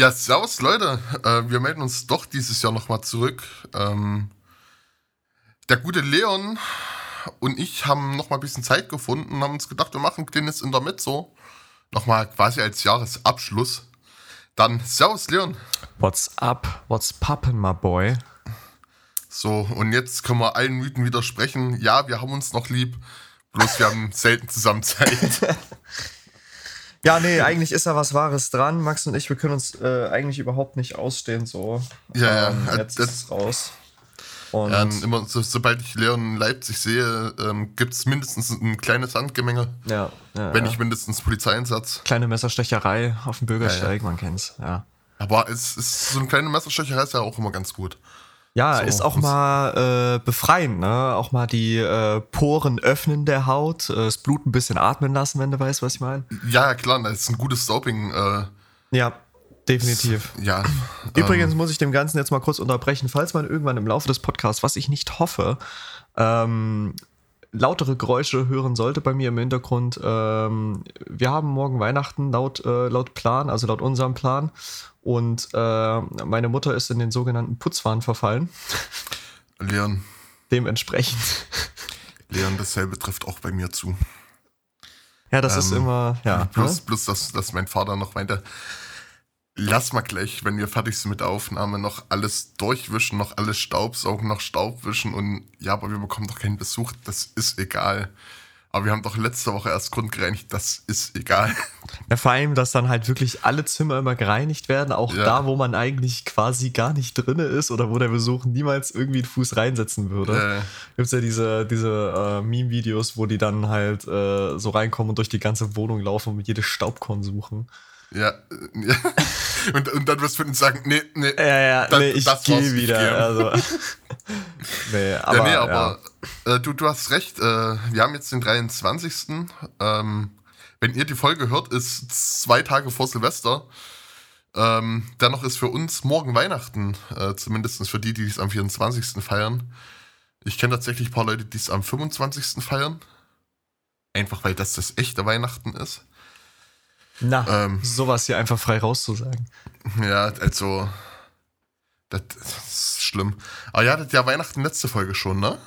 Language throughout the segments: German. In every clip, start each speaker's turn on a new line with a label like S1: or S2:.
S1: Ja, servus Leute. Äh, wir melden uns doch dieses Jahr nochmal zurück. Ähm, der gute Leon und ich haben nochmal ein bisschen Zeit gefunden und haben uns gedacht, wir machen ein kleines Intermezzo. Nochmal quasi als Jahresabschluss. Dann servus Leon.
S2: What's up? What's poppin', my boy?
S1: So, und jetzt können wir allen Mythen widersprechen. Ja, wir haben uns noch lieb, bloß wir haben selten zusammen Zeit.
S2: Ja, nee, eigentlich ist da was Wahres dran. Max und ich, wir können uns äh, eigentlich überhaupt nicht ausstehen so.
S1: Ja,
S2: ähm,
S1: ja.
S2: Jetzt
S1: Das-
S2: ist raus. Und
S1: Ja, immer, so, sobald ich Leon in Leipzig sehe, ähm, gibt es mindestens ein kleines Handgemenge,
S2: ja, ja,
S1: wenn nicht mindestens Polizeieinsatz.
S2: kleine Messerstecherei auf dem Bürgersteig, man kennt's. Ja,
S1: Aber es ist so eine kleine Messerstecherei ist ja auch immer ganz gut.
S2: Ja
S1: So,
S2: ist auch
S1: das-
S2: mal äh, befreiend, ne? Auch mal die äh, Poren öffnen der Haut, äh, das Blut ein bisschen atmen lassen, wenn du weißt, was ich meine.
S1: Ja, klar, das ist ein gutes Doping. Äh,
S2: Ja, definitiv.
S1: ja.
S2: Übrigens muss ich dem Ganzen jetzt mal kurz unterbrechen, falls man irgendwann im Laufe des Podcasts, was ich nicht hoffe, ähm, lautere Geräusche hören sollte bei mir im Hintergrund. Ähm, wir haben morgen Weihnachten laut, äh, laut Plan, also laut unserem Plan. Und äh, meine Mutter ist in den sogenannten Putzwahn verfallen.
S1: Leon,
S2: Dementsprechend.
S1: Leon, dasselbe trifft auch bei mir zu.
S2: Ja, das ist
S1: Ähm,
S2: immer, ja.
S1: Plus,
S2: ne?
S1: plus dass, dass mein Vater noch meinte, lass mal gleich, wenn wir fertig sind mit der Aufnahme, noch alles durchwischen, noch alles Staubsaugen, noch Staub wischen und ja, aber wir bekommen doch keinen Besuch, das ist egal. Aber wir haben doch letzte Woche erst grundgereinigt, das ist egal.
S2: Ja, vor allem, dass dann halt wirklich alle Zimmer immer gereinigt werden, auch
S1: Ja.
S2: da, wo man eigentlich quasi gar nicht drinne ist oder wo der Besuch niemals irgendwie einen Fuß reinsetzen würde.
S1: Äh,
S2: Gibt's ja diese, diese äh, Meme-Videos, wo die dann halt äh, so reinkommen und durch die ganze Wohnung laufen und jedes Staubkorn suchen.
S1: Ja, äh, ja. Und, und dann wirst du ihnen sagen, nee, nee.
S2: Ja, ja,
S1: Das-
S2: nee, ich gehe wieder.
S1: gehe.
S2: Also. nee, aber,
S1: ja, nee,
S2: ja.
S1: aber Äh, du, du hast recht. Äh, wir haben jetzt den 23. Ähm, wenn ihr die Folge hört, ist zwei Tage vor Silvester. Ähm, dennoch ist für uns morgen Weihnachten, äh, zumindest für die, die es am 24. feiern. Ich kenne tatsächlich ein paar Leute, die es am 25. feiern. Einfach weil das das echte Weihnachten ist.
S2: Na,
S1: Ähm.
S2: sowas hier einfach frei rauszusagen.
S1: Ja, also. Das, ist schlimm. Aber ja, das ja Weihnachten letzte Folge schon, ne?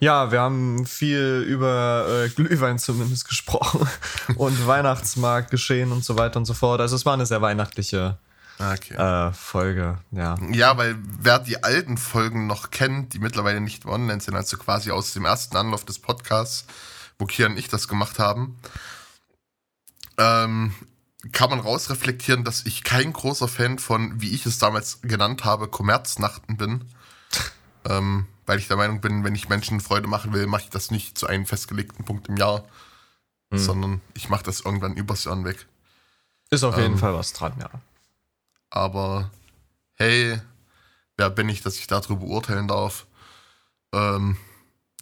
S2: Ja, wir haben viel über äh, Glühwein zumindest gesprochen und Weihnachtsmarkt geschehen und so weiter und so fort. Also es war eine sehr weihnachtliche
S1: Okay.
S2: äh, Folge, ja.
S1: Ja, weil wer die alten Folgen noch kennt, die mittlerweile nicht online sind, also quasi aus dem ersten Anlauf des Podcasts, wo Kian und ich das gemacht haben, ähm, kann man rausreflektieren, dass ich kein großer Fan von, wie ich es damals genannt habe, Kommerznachten bin. ähm, weil ich der Meinung bin, wenn ich Menschen Freude machen will, mache ich das nicht zu einem festgelegten Punkt im Jahr,
S2: Hm.
S1: sondern ich mache das irgendwann übers Jahr weg.
S2: Ist auf jeden
S1: Ähm.
S2: Fall was dran, ja.
S1: aber hey, wer bin ich, dass ich darüber urteilen darf? Ähm,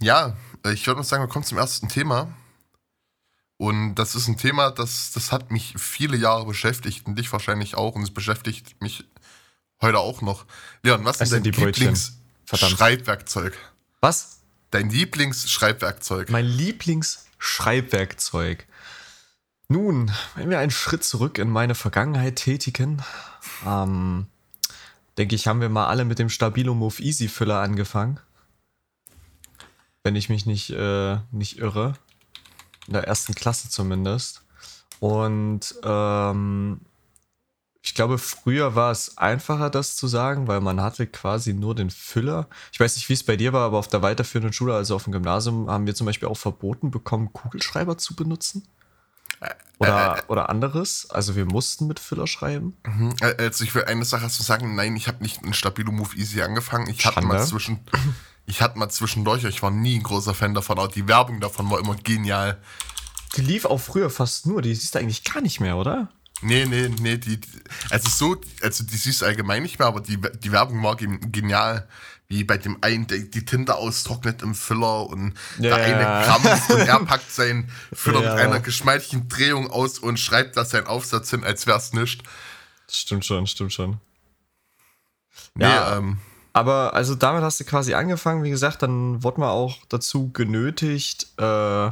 S1: ja, ich würde mal sagen, wir kommen zum ersten Thema. Und das ist ein Thema, das, das hat mich viele Jahre beschäftigt und dich wahrscheinlich auch und es beschäftigt mich heute auch noch. Leon, was ist dein. Lieblingsschreibwerkzeug?
S2: Was?
S1: Dein Lieblingsschreibwerkzeug?
S2: Mein Lieblingsschreibwerkzeug. Nun, wenn wir einen Schritt zurück in meine Vergangenheit tätigen, ähm, denke ich, haben wir mal alle mit dem Stabilo Move Easy Füller angefangen. Wenn ich mich nicht, äh, nicht irre. In der ersten Klasse zumindest. Und ähm, ich glaube, früher war es einfacher, das zu sagen, weil man hatte quasi nur den Füller. Ich weiß nicht, wie es bei dir war, aber auf der weiterführenden Schule, also auf dem Gymnasium, haben wir zum Beispiel auch verboten bekommen, Kugelschreiber zu benutzen. Oder, oder anderes. Also wir mussten mit Füller schreiben.
S1: Äh, Also ich will eine Sache zu sagen, nein, ich habe nicht mit Stabilo Move Easy angefangen. Ich hatte mal zwischen, ich hatte mal zwischendurch, ich war nie ein großer Fan davon, aber die Werbung davon war immer genial.
S2: Die lief auch früher fast nur. Die siehst du eigentlich gar nicht mehr, oder?
S1: Nee, nee, nee, die, also so, also die siehst du allgemein nicht mehr, aber die, die Werbung war gen- genial. Wie bei dem einen, der die Tinte austrocknet im Füller und
S2: Ja.
S1: der eine krampft und er packt seinen Füller
S2: Ja.
S1: mit einer geschmeidigen Drehung aus und schreibt da seinen Aufsatz hin, als wär's nichts.
S2: Stimmt schon, stimmt schon.
S1: Nee,
S2: Ja.
S1: ähm,
S2: Aber also damit hast du quasi angefangen, wie gesagt, dann wurde man auch dazu genötigt, äh,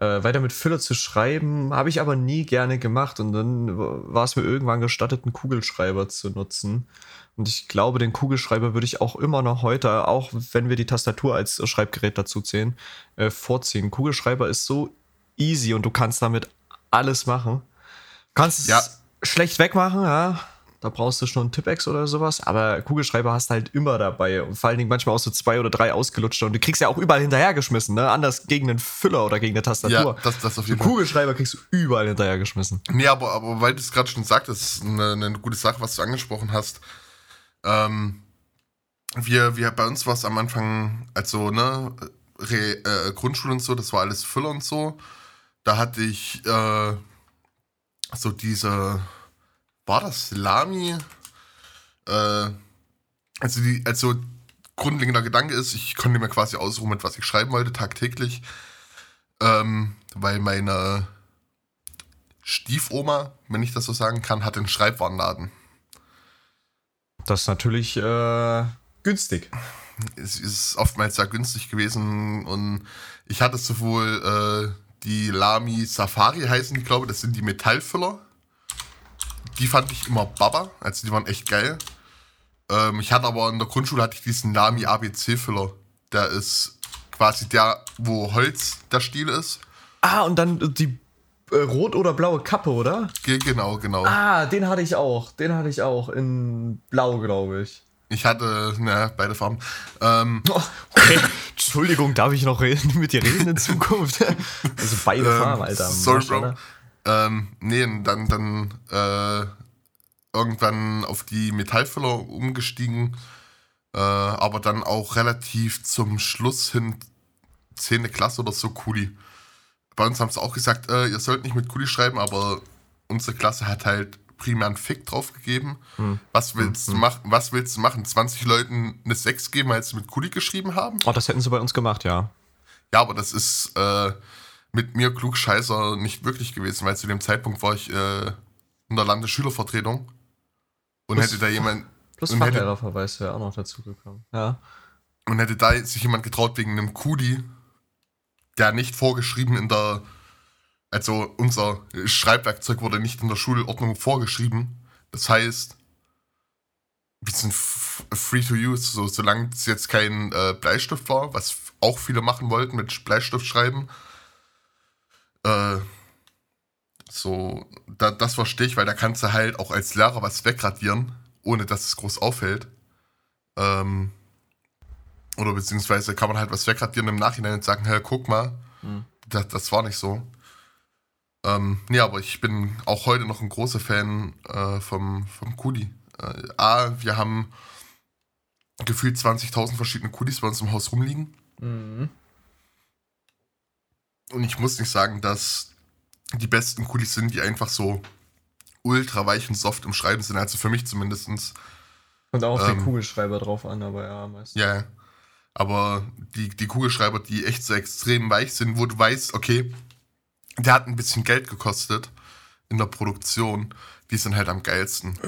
S2: äh, weiter mit Füller zu schreiben, habe ich aber nie gerne gemacht. Und dann war es mir irgendwann gestattet, einen Kugelschreiber zu nutzen. Und ich glaube, den Kugelschreiber würde ich auch immer noch heute, auch wenn wir die Tastatur als Schreibgerät dazu zählen, äh, vorziehen. Kugelschreiber ist so easy und du kannst damit alles machen. Du kannst ja. es schlecht wegmachen, ja. Da brauchst du schon einen Tippex oder sowas, aber Kugelschreiber hast du halt immer dabei. Und vor allen Dingen manchmal auch so zwei oder drei ausgelutschte. Und du kriegst ja auch überall hinterhergeschmissen, ne? Anders gegen einen Füller oder gegen eine Tastatur.
S1: Ja, das, das auf jeden
S2: Fall. Kugelschreiber kriegst du überall hinterhergeschmissen.
S1: Nee, aber, aber weil du es gerade schon sagtest, ist eine, eine gute Sache, was du angesprochen hast. Ähm, wir, wir, bei uns war es am Anfang, also, ne, Re, äh, Grundschule und so, das war alles Füller und so. Da hatte ich äh, so diese war das Lami? Äh, also, die, also grundlegender Gedanke ist, ich konnte mir quasi ausruhen, mit was ich schreiben wollte, tagtäglich. Ähm, weil meine Stiefoma, wenn ich das so sagen kann, hat einen Schreibwarenladen.
S2: Das ist natürlich äh, günstig.
S1: Es ist oftmals sehr günstig gewesen und ich hatte sowohl äh, die Lami Safari heißen, ich glaube, das sind die Metallfüller die fand ich immer Baba, also die waren echt geil. Ähm, ich hatte aber in der Grundschule hatte ich diesen Nami ABC-Füller. Der ist quasi der, wo Holz der Stiel ist.
S2: Ah, und dann die äh, rot oder blaue Kappe, oder?
S1: Ge genau, genau.
S2: Ah, den hatte ich auch. Den hatte ich auch in blau, glaube ich.
S1: Ich hatte, ne, beide Farben. Ähm,
S2: oh, okay. Entschuldigung, darf ich noch reden, mit dir reden in Zukunft? also beide ähm, Farben, Alter.
S1: Sorry, Bro. Ähm, nee, dann, dann äh, irgendwann auf die Metallfüller umgestiegen, äh, aber dann auch relativ zum Schluss hin 10. Klasse oder so Kuli. Bei uns haben sie auch gesagt, äh, ihr sollt nicht mit Kuli schreiben, aber unsere Klasse hat halt primär einen Fick drauf gegeben. Hm. Was, willst hm. du machen, was willst du machen? 20 Leuten eine 6 geben, weil sie mit Kuli geschrieben haben?
S2: Oh, das hätten sie bei uns gemacht, ja.
S1: Ja, aber das ist äh, mit mir Klugscheißer nicht wirklich gewesen, weil zu dem Zeitpunkt war ich äh, in der Landesschülervertretung und plus, hätte da jemand.
S2: Plus Fachlehrerverweis wäre auch noch dazu gekommen. Ja.
S1: Und hätte da sich jemand getraut wegen einem Kudi, der nicht vorgeschrieben in der. Also unser Schreibwerkzeug wurde nicht in der Schulordnung vorgeschrieben. Das heißt, wir sind free to use, so, solange es jetzt kein äh, Bleistift war, was auch viele machen wollten mit Bleistift schreiben äh, so, da, das verstehe ich, weil da kannst du halt auch als Lehrer was wegradieren, ohne dass es groß auffällt. Ähm, oder beziehungsweise kann man halt was wegradieren im Nachhinein und sagen, hey, guck mal, mhm. das, das, war nicht so. Ähm, nee, aber ich bin auch heute noch ein großer Fan äh, vom, vom Kudi. Äh, A, wir haben gefühlt 20.000 verschiedene Kudis bei uns im Haus rumliegen. Mhm. Und ich muss nicht sagen, dass die besten Kulis sind, die einfach so ultra weich und soft im Schreiben sind. Also für mich zumindest.
S2: Und auch ähm, den Kugelschreiber drauf an, aber ja,
S1: meistens. Ja, aber die, die Kugelschreiber, die echt so extrem weich sind, wo du weißt, okay, der hat ein bisschen Geld gekostet in der Produktion, die sind halt am geilsten.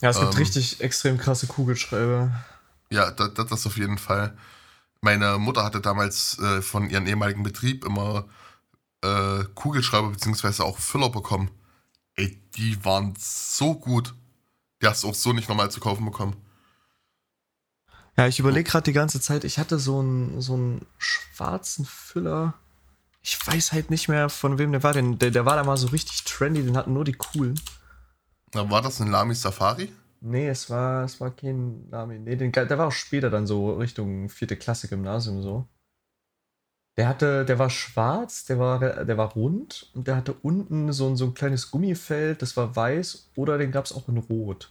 S2: Ja, es gibt ähm, richtig extrem krasse Kugelschreiber.
S1: Ja, das, das auf jeden Fall. Meine Mutter hatte damals äh, von ihrem ehemaligen Betrieb immer äh, Kugelschreiber bzw. auch Füller bekommen. Ey, die waren so gut. Die hast du auch so nicht normal zu kaufen bekommen.
S2: Ja, ich überlege gerade die ganze Zeit, ich hatte so einen, so einen schwarzen Füller. Ich weiß halt nicht mehr, von wem der war. Der, der, der war da mal so richtig trendy, den hatten nur die coolen.
S1: Na, war das ein Lamy Safari?
S2: Nee, es war, es war kein Name. Nee, den, der war auch später dann so Richtung vierte Klasse Gymnasium so. Der hatte, der war schwarz, der war, der war rund und der hatte unten so ein, so ein kleines Gummifeld, das war weiß oder den gab es auch in rot.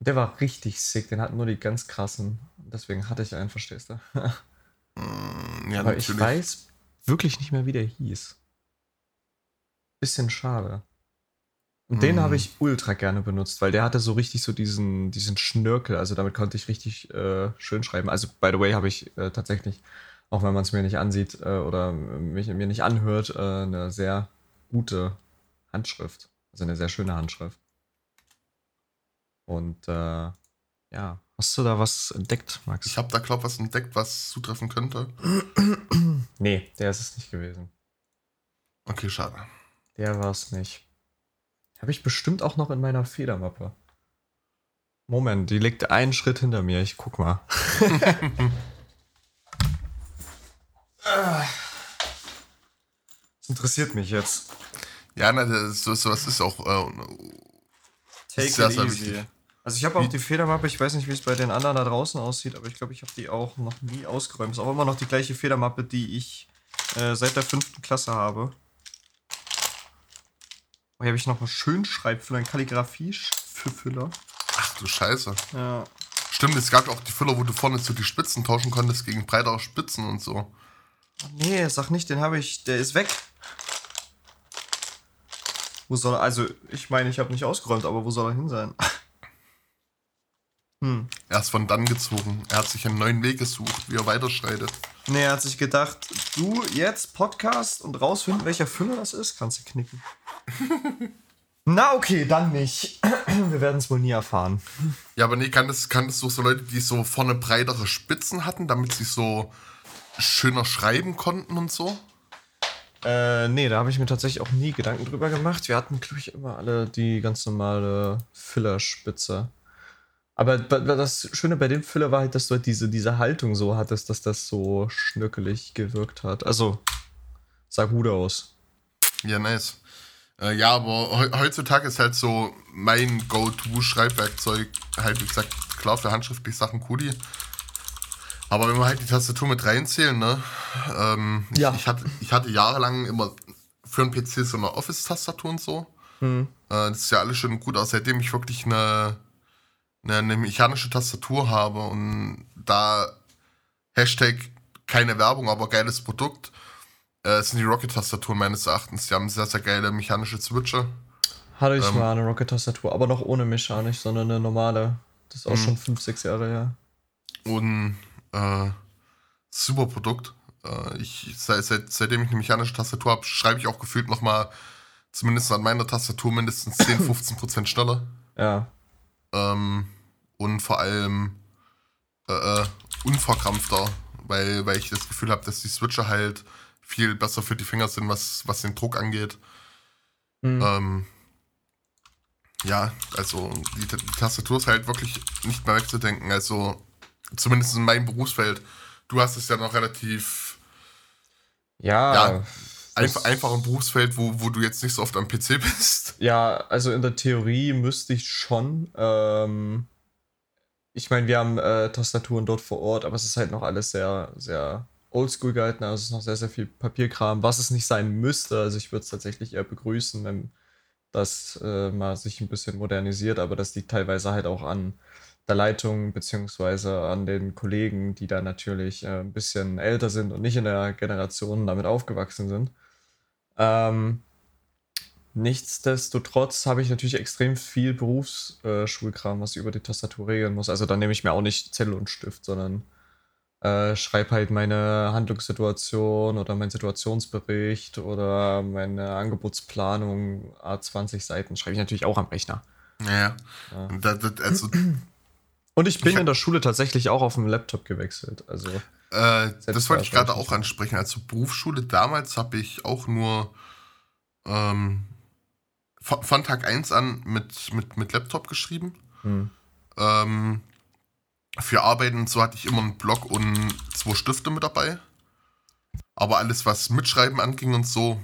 S2: Der war richtig sick, den hatten nur die ganz krassen. Deswegen hatte ich einen, verstehst du? Mm, ja, Aber natürlich. ich weiß wirklich nicht mehr, wie der hieß. Bisschen schade. Und den habe mhm. ich ultra gerne benutzt, weil der hatte so richtig so diesen, diesen Schnörkel. Also damit konnte ich richtig äh, schön schreiben. Also, by the way, habe ich äh, tatsächlich, auch wenn man es mir nicht ansieht äh, oder mich, mir nicht anhört, äh, eine sehr gute Handschrift. Also eine sehr schöne Handschrift. Und äh, ja, hast du da was entdeckt, Max?
S1: Ich habe da, glaube ich, was entdeckt, was zutreffen könnte.
S2: nee, der ist es nicht gewesen.
S1: Okay, schade.
S2: Der war es nicht. Habe ich bestimmt auch noch in meiner Federmappe. Moment, die liegt einen Schritt hinter mir. Ich guck mal. das interessiert mich jetzt.
S1: Ja, na, das, so, sowas ist auch äh,
S2: Take
S1: sehr,
S2: it easy.
S1: wichtig.
S2: Also ich habe auch die Federmappe, ich weiß nicht, wie es bei den anderen da draußen aussieht, aber ich glaube, ich habe die auch noch nie ausgeräumt. Ist auch immer noch die gleiche Federmappe, die ich äh, seit der fünften Klasse habe. Oh, hier habe ich noch einen schönen Schreibfüller, einen Kalligrafie-Füller.
S1: Ach du Scheiße.
S2: Ja.
S1: Stimmt, es gab auch die Füller, wo du vorne so die Spitzen tauschen konntest gegen breitere Spitzen und so.
S2: Nee, sag nicht, den habe ich, der ist weg. Wo soll er, also ich meine, ich habe nicht ausgeräumt, aber wo soll er hin sein? hm.
S1: Er ist von dann gezogen. Er hat sich einen neuen Weg gesucht, wie er weiterschreitet.
S2: Nee, er hat sich gedacht, du jetzt Podcast und rausfinden, welcher Füller das ist, kannst du knicken. Na okay, dann nicht. Wir werden es wohl nie erfahren.
S1: Ja, aber nee, kann das, kann das so, so Leute, die so vorne breitere Spitzen hatten, damit sie so schöner schreiben konnten und so?
S2: Äh, nee, da habe ich mir tatsächlich auch nie Gedanken drüber gemacht. Wir hatten, glaube ich, immer alle die ganz normale Füllerspitze. Aber das Schöne bei dem Füller war halt, dass du halt diese, diese Haltung so hattest, dass das so schnörkelig gewirkt hat. Also, sah gut aus.
S1: Ja, nice. Äh, ja, aber he heutzutage ist halt so mein Go-To-Schreibwerkzeug halt, wie gesagt, klar für handschriftliche Sachen Kudi. Aber wenn wir halt die Tastatur mit reinzählen, ne? Ähm,
S2: Ja.
S1: ich, ich, hatte, ich hatte jahrelang immer für einen PC so eine Office-Tastatur und so.
S2: Hm.
S1: Äh, das ist ja alles schön gut, aber seitdem ich wirklich eine, eine, eine mechanische Tastatur habe und da Hashtag keine Werbung, aber geiles Produkt, äh, sind die Rocket-Tastaturen meines Erachtens. Die haben sehr, sehr geile mechanische Switcher.
S2: Hatte ich
S1: Ähm.
S2: mal eine Rocket-Tastatur, aber noch ohne mechanisch, sondern eine normale. Das ist auch
S1: Mhm.
S2: schon 5, 6 Jahre her.
S1: Und äh, super Produkt. Äh, ich, seit, seit, seitdem ich eine mechanische Tastatur habe, schreibe ich auch gefühlt nochmal, zumindest an meiner Tastatur, mindestens 10, 15 Prozent schneller.
S2: Ja.
S1: Ähm, und vor allem äh, äh, unverkrampfter, weil, weil ich das Gefühl habe, dass die Switcher halt viel besser für die Finger sind, was, was den Druck angeht.
S2: Hm.
S1: Ähm, ja, also die, die Tastatur ist halt wirklich nicht mehr wegzudenken. Also zumindest in meinem Berufsfeld. Du hast es ja noch relativ
S2: ja.
S1: ja, einf einfachen Berufsfeld, wo, wo du jetzt nicht so oft am PC bist.
S2: Ja, also in der Theorie müsste ich schon. Ähm, ich meine, wir haben äh, Tastaturen dort vor Ort, aber es ist halt noch alles sehr, sehr oldschool gehalten. Also es ist noch sehr, sehr viel Papierkram, was es nicht sein müsste. Also ich würde es tatsächlich eher begrüßen, wenn das äh, mal sich ein bisschen modernisiert, aber das liegt teilweise halt auch an der Leitung beziehungsweise an den Kollegen, die da natürlich äh, ein bisschen älter sind und nicht in der Generation damit aufgewachsen sind. Ähm, Nichtsdestotrotz habe ich natürlich extrem viel Berufsschulkram, was ich über die Tastatur regeln muss. Also da nehme ich mir auch nicht Zettel und Stift, sondern äh, schreibe halt meine Handlungssituation oder meinen Situationsbericht oder meine Angebotsplanung, A20 Seiten, schreibe ich natürlich auch am Rechner.
S1: Ja.
S2: Ja.
S1: Und da, das, also,
S2: Und ich bin
S1: Ich
S2: in der Schule tatsächlich auch auf dem Laptop gewechselt. Also
S1: äh, das wollte ich gerade auch ansprechen. Also Berufsschule damals habe ich auch nur ähm, von, von Tag 1 an mit, mit, mit Laptop geschrieben.
S2: hm.
S1: Ähm, für Arbeiten und so hatte ich immer einen Block und zwei Stifte mit dabei. Aber alles, was Mitschreiben anging und so,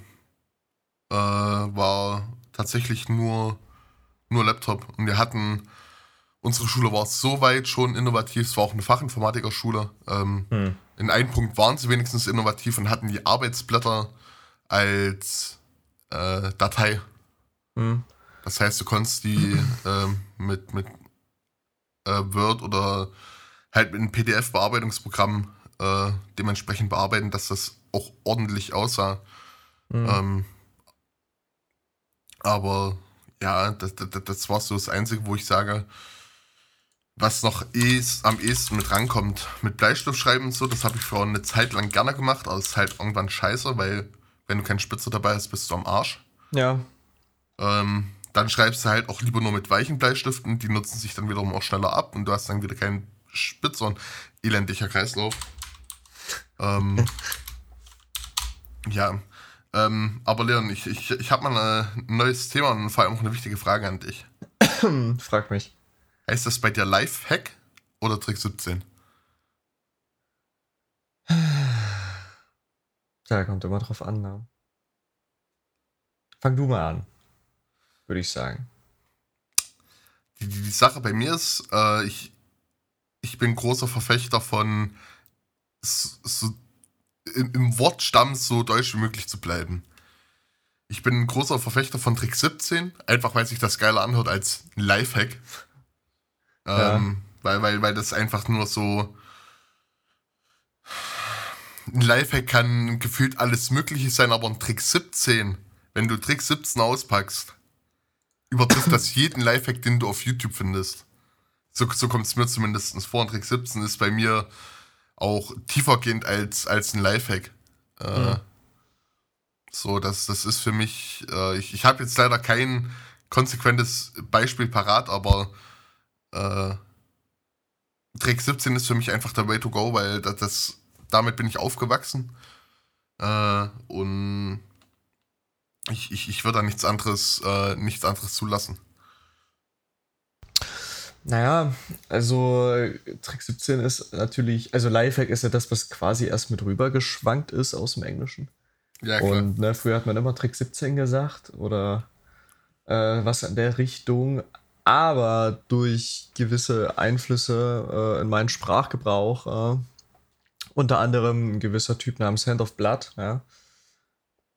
S1: äh, war tatsächlich nur, nur Laptop. Und wir hatten, unsere Schule war so weit schon innovativ, es war auch eine Fachinformatikerschule. Ähm,
S2: Hm.
S1: in einem Punkt waren sie wenigstens innovativ und hatten die Arbeitsblätter als äh, Datei.
S2: Hm.
S1: Das heißt, du konntest die ähm, mit, mit äh, Word oder halt mit einem PDF-Bearbeitungsprogramm äh, dementsprechend bearbeiten, dass das auch ordentlich aussah.
S2: Hm.
S1: Ähm, aber ja, das, das, das war so das Einzige, wo ich sage, was noch eh am ehesten mit rankommt. Mit Bleistift schreiben und so, das habe ich vor eine Zeit lang gerne gemacht, aber es ist halt irgendwann scheiße, weil wenn du keinen Spitzer dabei hast, bist du am Arsch.
S2: Ja.
S1: Ähm, dann schreibst du halt auch lieber nur mit weichen Bleistiften, die nutzen sich dann wiederum auch schneller ab und du hast dann wieder keinen Spitzer und elendiger Kreislauf. ähm, ja, Ähm, aber Leon, ich, ich, ich habe mal ein neues Thema und vor allem auch eine wichtige Frage an dich.
S2: Frag mich.
S1: Heißt das bei dir Lifehack oder Trick 17?
S2: Ja, kommt immer drauf an. Ne? Fang du mal an, würde ich sagen.
S1: Die, die Sache bei mir ist, äh, ich, ich bin großer Verfechter von so, so im, im Wortstamm so deutsch wie möglich zu bleiben. Ich bin ein großer Verfechter von Trick 17, einfach weil sich das geiler anhört als ein Lifehack. Ja. Ähm, weil, weil, weil das einfach nur so. Ein Lifehack kann gefühlt alles Mögliche sein, aber ein Trick 17, wenn du Trick 17 auspackst, übertrifft das jeden Lifehack, den du auf YouTube findest. So, so kommt es mir zumindest vor. Und Trick 17 ist bei mir auch tiefergehend als, als ein Lifehack. Äh, mhm. So, das, das ist für mich, äh, ich, ich habe jetzt leider kein konsequentes Beispiel parat, aber äh, Trick 17 ist für mich einfach der Way to go, weil das, das damit bin ich aufgewachsen. Äh, und ich, ich, ich würde da nichts anderes, äh, nichts anderes zulassen.
S2: Naja, also Trick 17 ist natürlich, also Lifehack ist ja das, was quasi erst mit rübergeschwankt ist aus dem Englischen. Ja, klar. Und ne, früher hat man immer Trick 17 gesagt oder äh, was in der Richtung. Aber durch gewisse Einflüsse äh, in meinen Sprachgebrauch, äh, unter anderem ein gewisser Typ namens Hand of Blood, ja,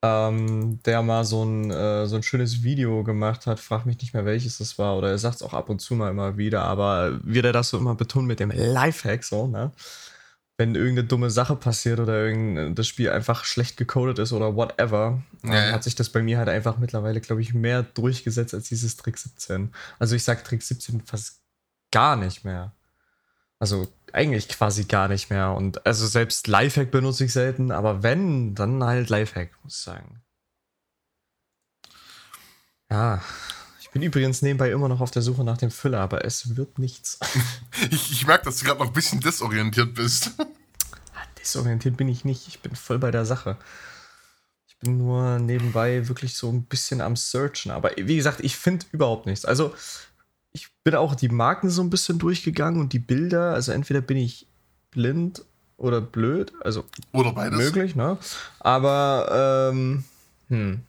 S2: ähm, der mal so ein, äh, so ein schönes Video gemacht hat. Frag mich nicht mehr, welches das war. Oder er sagt es auch ab und zu mal immer wieder. Aber wie er das so immer betont mit dem Lifehack, so, ne? Wenn irgendeine dumme Sache passiert oder das Spiel einfach schlecht gecodet ist oder whatever, ja. hat sich das bei mir halt einfach mittlerweile, glaube ich, mehr durchgesetzt als dieses Trick 17. Also ich sag Trick 17 fast gar nicht mehr. Also eigentlich quasi gar nicht mehr. Und also selbst Lifehack benutze ich selten, aber wenn, dann halt Lifehack, muss ich sagen. Ja. Ich bin übrigens nebenbei immer noch auf der Suche nach dem Füller, aber es wird nichts.
S1: ich, ich merke, dass du gerade noch ein bisschen desorientiert bist.
S2: Desorientiert bin ich nicht. Ich bin voll bei der Sache. Ich bin nur nebenbei wirklich so ein bisschen am Searchen. Aber wie gesagt, ich finde überhaupt nichts. Also, ich bin auch die Marken so ein bisschen durchgegangen und die Bilder. Also entweder bin ich blind oder blöd, also
S1: oder beides.
S2: möglich, ne? Aber ähm, hm,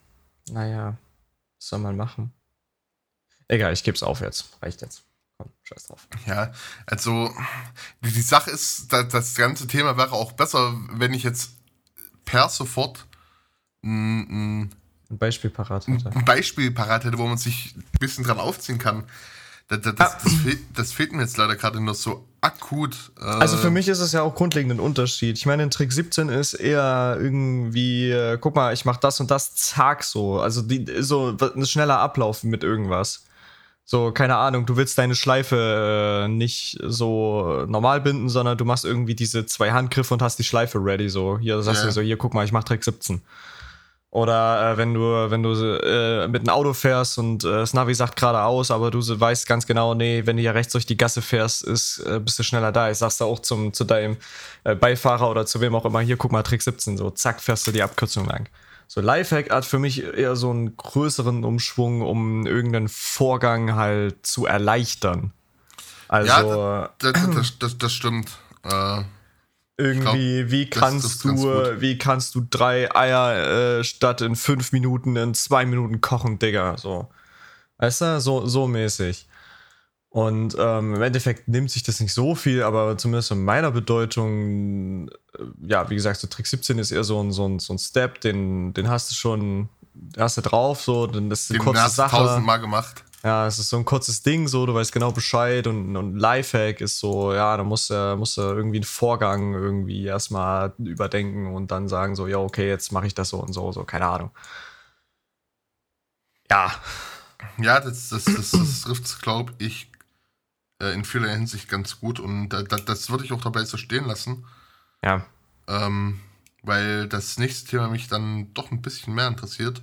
S2: naja, was soll man machen? Egal, ich gebe es auf jetzt. Reicht jetzt. Scheiß drauf.
S1: Ja, also die, die Sache ist, das, das ganze Thema wäre auch besser, wenn ich jetzt per sofort
S2: ein, ein Beispiel parat
S1: hätte. Ein Beispiel parat hätte, wo man sich ein bisschen dran aufziehen kann. Das, das, das, das, fehlt, das fehlt mir jetzt leider gerade nur so akut.
S2: Äh also für mich ist es ja auch grundlegend ein Unterschied. Ich meine, in Trick 17 ist eher irgendwie, äh, guck mal, ich mach das und das, zack, so. Also die, so ein schneller Ablauf mit irgendwas. So, keine Ahnung, du willst deine Schleife äh, nicht so normal binden, sondern du machst irgendwie diese zwei Handgriffe und hast die Schleife ready. So, hier sagst ja. du so, hier, guck mal, ich mach Trick 17. Oder äh, wenn du, wenn du äh, mit einem Auto fährst und äh, das Navi sagt geradeaus, aber du weißt ganz genau, nee, wenn du hier rechts durch die Gasse fährst, ist, äh, bist du schneller da. Ich sagst du auch zum, zu deinem äh, Beifahrer oder zu wem auch immer, hier guck mal, Trick 17, so zack, fährst du die Abkürzung lang. So, Lifehack hat für mich eher so einen größeren Umschwung, um irgendeinen Vorgang halt zu erleichtern. Also. Ja,
S1: das, das, das, das stimmt. Äh,
S2: irgendwie, glaub, wie kannst du, wie kannst du drei Eier äh, statt in fünf Minuten in zwei Minuten kochen, Digga? So. Weißt du, so, so mäßig. Und ähm, im Endeffekt nimmt sich das nicht so viel, aber zumindest in meiner Bedeutung, äh, ja, wie gesagt, so Trick 17 ist eher so ein, so ein, so ein Step, den, den hast du schon, hast du drauf, so, dann das ist eine den kurze hast Sache.
S1: tausendmal gemacht.
S2: Ja, es ist so ein kurzes Ding, so, du weißt genau Bescheid und, und Lifehack ist so, ja, da musst du, musst du irgendwie einen Vorgang irgendwie erstmal überdenken und dann sagen so, ja, okay, jetzt mache ich das so und so, so, keine Ahnung. Ja.
S1: Ja, das, das, das, das trifft glaube ich, äh, in vieler Hinsicht ganz gut und das, das würde ich auch dabei so stehen lassen.
S2: Ja.
S1: Ähm, weil das nächste Thema mich dann doch ein bisschen mehr interessiert.